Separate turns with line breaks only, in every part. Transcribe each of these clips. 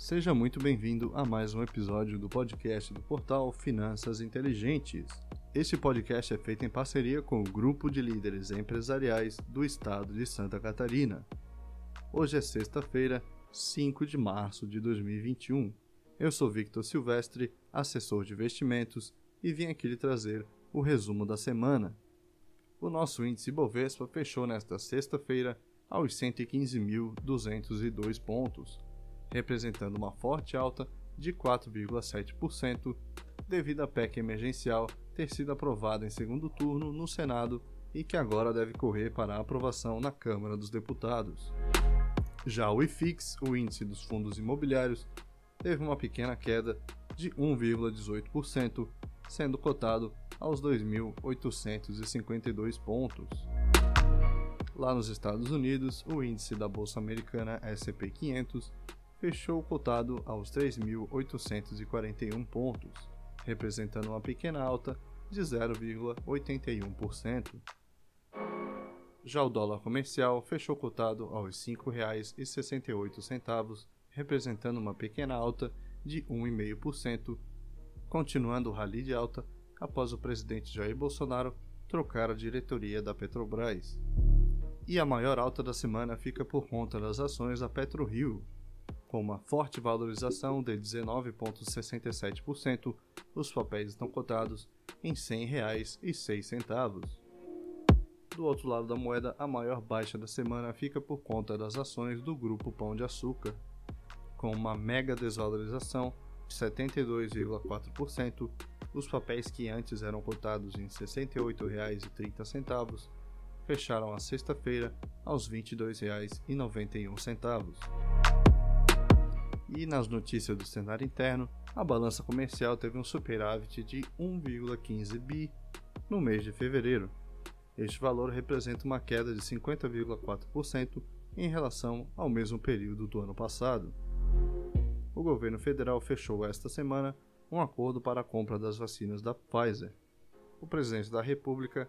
Seja muito bem-vindo a mais um episódio do podcast do portal Finanças Inteligentes. Este podcast é feito em parceria com o Grupo de Líderes Empresariais do Estado de Santa Catarina. Hoje é sexta-feira, 5 de março de 2021. Eu sou Victor Silvestre, assessor de investimentos, e vim aqui lhe trazer o resumo da semana. O nosso índice Bovespa fechou nesta sexta-feira aos 115.202 pontos representando uma forte alta de 4,7%, devido à PEC emergencial ter sido aprovada em segundo turno no Senado e que agora deve correr para aprovação na Câmara dos Deputados. Já o IFIX, o índice dos fundos imobiliários, teve uma pequena queda de 1,18%, sendo cotado aos 2.852 pontos. Lá nos Estados Unidos, o índice da Bolsa Americana S&P 500 fechou cotado aos 3.841 pontos, representando uma pequena alta de 0,81%. Já o dólar comercial fechou cotado aos R$ 5,68, representando uma pequena alta de 1,5%, continuando o rally de alta após o presidente Jair Bolsonaro trocar a diretoria da Petrobras. E a maior alta da semana fica por conta das ações da PetroRio, com uma forte valorização de 19,67%, os papéis estão cotados em R$ 100,06. Do outro lado da moeda, a maior baixa da semana fica por conta das ações do grupo Pão de Açúcar, com uma mega desvalorização de 72,4%, os papéis que antes eram cotados em R$ 68,30 fecharam a sexta-feira aos R$ 22,91. E nas notícias do cenário interno, a balança comercial teve um superávit de 1,15 bi no mês de fevereiro. Este valor representa uma queda de 50,4% em relação ao mesmo período do ano passado. O governo federal fechou esta semana um acordo para a compra das vacinas da Pfizer. O presidente da República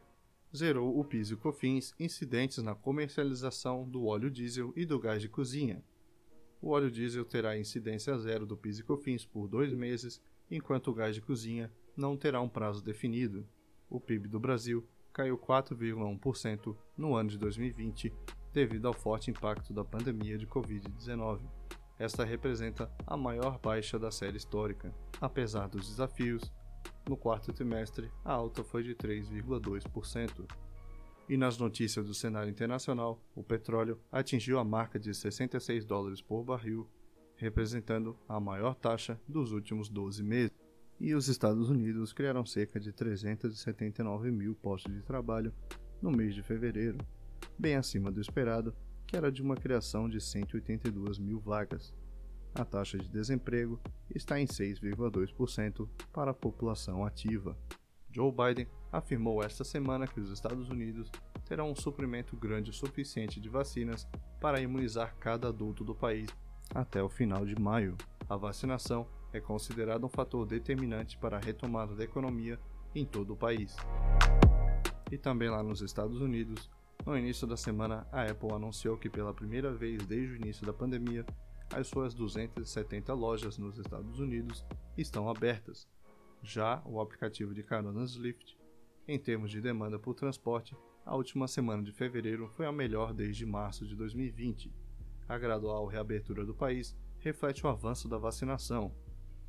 zerou o PIS e COFINS incidentes na comercialização do óleo diesel e do gás de cozinha, o óleo diesel terá incidência zero do PIS e COFINS por dois meses, enquanto o gás de cozinha não terá um prazo definido. O PIB do Brasil caiu 4,1% no ano de 2020 devido ao forte impacto da pandemia de Covid-19. Esta representa a maior baixa da série histórica. Apesar dos desafios, no quarto trimestre a alta foi de 3,2%. E nas notícias do cenário internacional, o petróleo atingiu a marca de 66 dólares por barril, representando a maior taxa dos últimos 12 meses. E os Estados Unidos criaram cerca de 379 mil postos de trabalho no mês de fevereiro, bem acima do esperado, que era de uma criação de 182 mil vagas. A taxa de desemprego está em 6,2% para a população ativa. Joe Biden afirmou esta semana que os Estados Unidos terão um suprimento grande o suficiente de vacinas para imunizar cada adulto do país até o final de maio. A vacinação é considerada um fator determinante para a retomada da economia em todo o país. E também lá nos Estados Unidos, no início da semana, a Apple anunciou que pela primeira vez desde o início da pandemia, as suas 270 lojas nos Estados Unidos estão abertas. Já o aplicativo de caronas Lyft em termos de demanda por transporte, a última semana de fevereiro foi a melhor desde março de 2020. A gradual reabertura do país reflete o avanço da vacinação.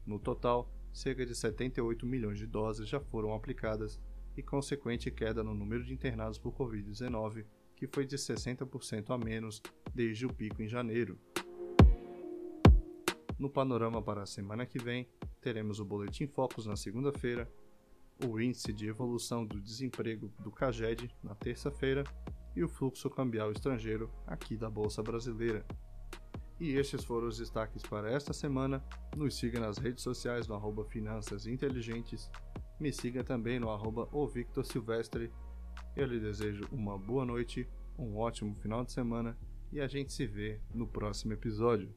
No total, cerca de 78 milhões de doses já foram aplicadas e consequente queda no número de internados por Covid-19, que foi de 60% a menos desde o pico em janeiro. No panorama para a semana que vem, teremos o Boletim Focus na segunda-feira, o índice de evolução do desemprego do CAGED na terça-feira e o fluxo cambial estrangeiro aqui da Bolsa Brasileira. E estes foram os destaques para esta semana. Nos siga nas redes sociais no arroba Finanças Inteligentes. Me siga também no arroba Silvestre. Eu lhe desejo uma boa noite, um ótimo final de semana e a gente se vê no próximo episódio.